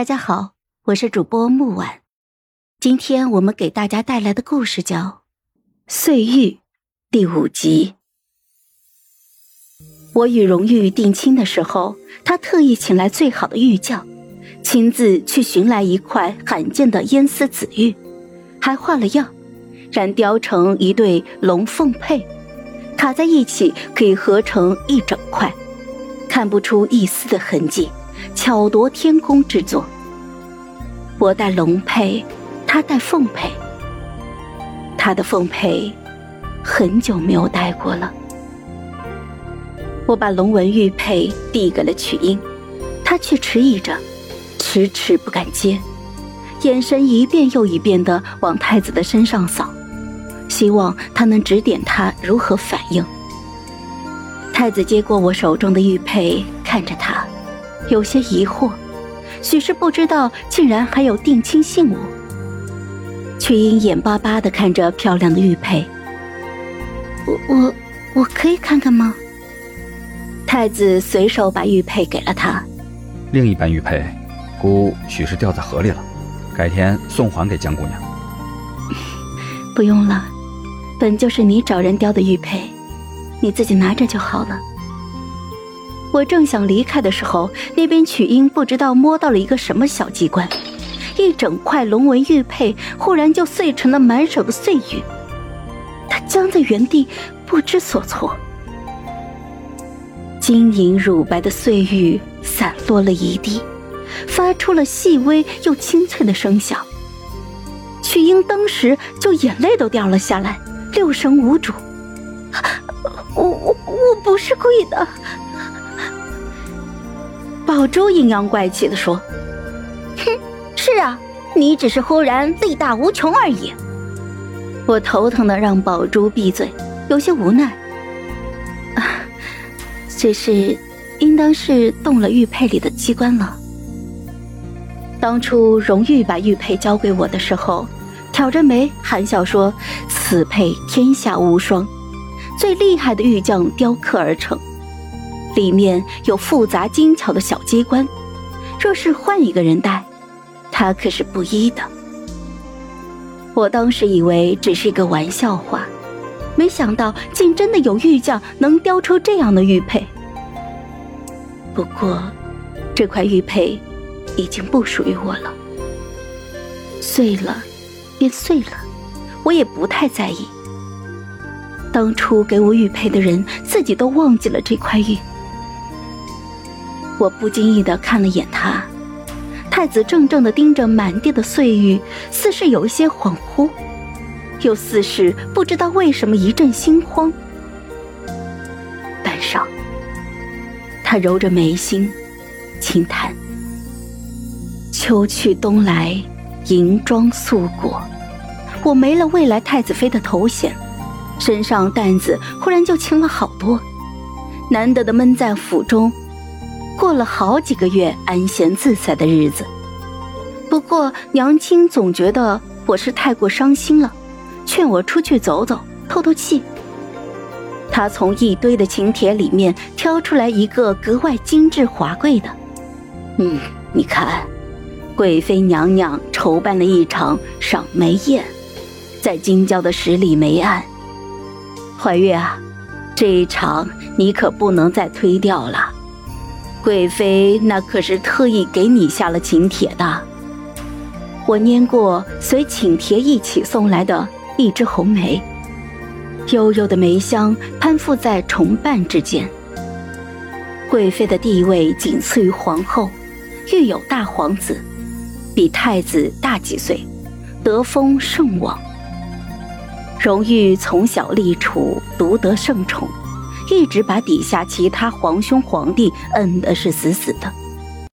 大家好，我是主播木婉，今天我们给大家带来的故事叫《碎玉》第五集。我与荣玉定亲的时候，他特意请来最好的玉匠，亲自去寻来一块罕见的烟丝紫玉，还画了样，然雕成一对龙凤配，卡在一起可以合成一整块，看不出一丝的痕迹。巧夺天工之作。我戴龙佩，他戴凤佩。他的凤佩很久没有戴过了。我把龙纹玉佩递给了曲英，他却迟疑着，迟迟不敢接，眼神一遍又一遍的往太子的身上扫，希望他能指点他如何反应。太子接过我手中的玉佩，看着他。有些疑惑，许是不知道，竟然还有定亲信物。却因眼巴巴的看着漂亮的玉佩，我我我可以看看吗？太子随手把玉佩给了他。另一半玉佩，姑许是掉在河里了，改天送还给江姑娘。不用了，本就是你找人雕的玉佩，你自己拿着就好了。我正想离开的时候，那边曲英不知道摸到了一个什么小机关，一整块龙纹玉佩忽然就碎成了满手的碎玉，他僵在原地不知所措。晶莹乳白的碎玉散落了一地，发出了细微又清脆的声响。曲英当时就眼泪都掉了下来，六神无主。我我我不是故意的。宝珠阴阳怪气的说：“哼，是啊，你只是忽然力大无穷而已。”我头疼的让宝珠闭嘴，有些无奈。啊，只是，应当是动了玉佩里的机关了。当初荣玉把玉佩交给我的时候，挑着眉含笑说：“此佩天下无双，最厉害的玉匠雕刻而成。”里面有复杂精巧的小机关，若是换一个人戴，他可是不依的。我当时以为只是一个玩笑话，没想到竟真的有玉匠能雕出这样的玉佩。不过，这块玉佩已经不属于我了，碎了便碎了，我也不太在意。当初给我玉佩的人自己都忘记了这块玉。我不经意的看了眼他，太子怔怔的盯着满地的碎玉，似是有一些恍惚，又似是不知道为什么一阵心慌。半晌，他揉着眉心，轻叹：“秋去冬来，银装素裹，我没了未来太子妃的头衔，身上担子忽然就轻了好多，难得的闷在府中。”过了好几个月安闲自在的日子，不过娘亲总觉得我是太过伤心了，劝我出去走走，透透气。她从一堆的请帖里面挑出来一个格外精致华贵的，嗯，你看，贵妃娘娘筹办了一场赏梅宴，在京郊的十里梅岸。怀玉啊，这一场你可不能再推掉了。贵妃那可是特意给你下了请帖的。我拈过随请帖一起送来的一枝红梅，悠悠的梅香攀附在重瓣之间。贵妃的地位仅次于皇后，育有大皇子，比太子大几岁，得封圣王。荣誉从小立储，独得圣宠。一直把底下其他皇兄皇帝摁的是死死的。